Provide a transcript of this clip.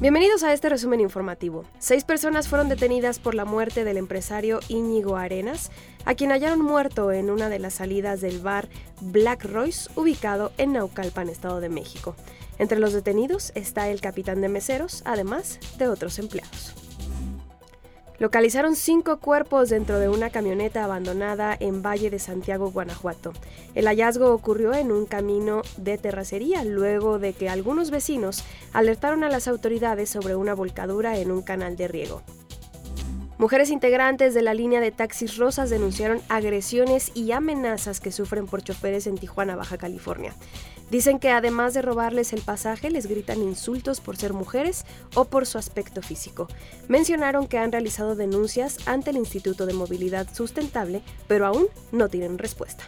Bienvenidos a este resumen informativo. Seis personas fueron detenidas por la muerte del empresario Íñigo Arenas, a quien hallaron muerto en una de las salidas del bar Black Royce, ubicado en Naucalpan, Estado de México. Entre los detenidos está el capitán de meseros, además de otros empleados. Localizaron cinco cuerpos dentro de una camioneta abandonada en Valle de Santiago, Guanajuato. El hallazgo ocurrió en un camino de terracería luego de que algunos vecinos alertaron a las autoridades sobre una volcadura en un canal de riego. Mujeres integrantes de la línea de taxis rosas denunciaron agresiones y amenazas que sufren por choferes en Tijuana, Baja California. Dicen que además de robarles el pasaje, les gritan insultos por ser mujeres o por su aspecto físico. Mencionaron que han realizado denuncias ante el Instituto de Movilidad Sustentable, pero aún no tienen respuesta.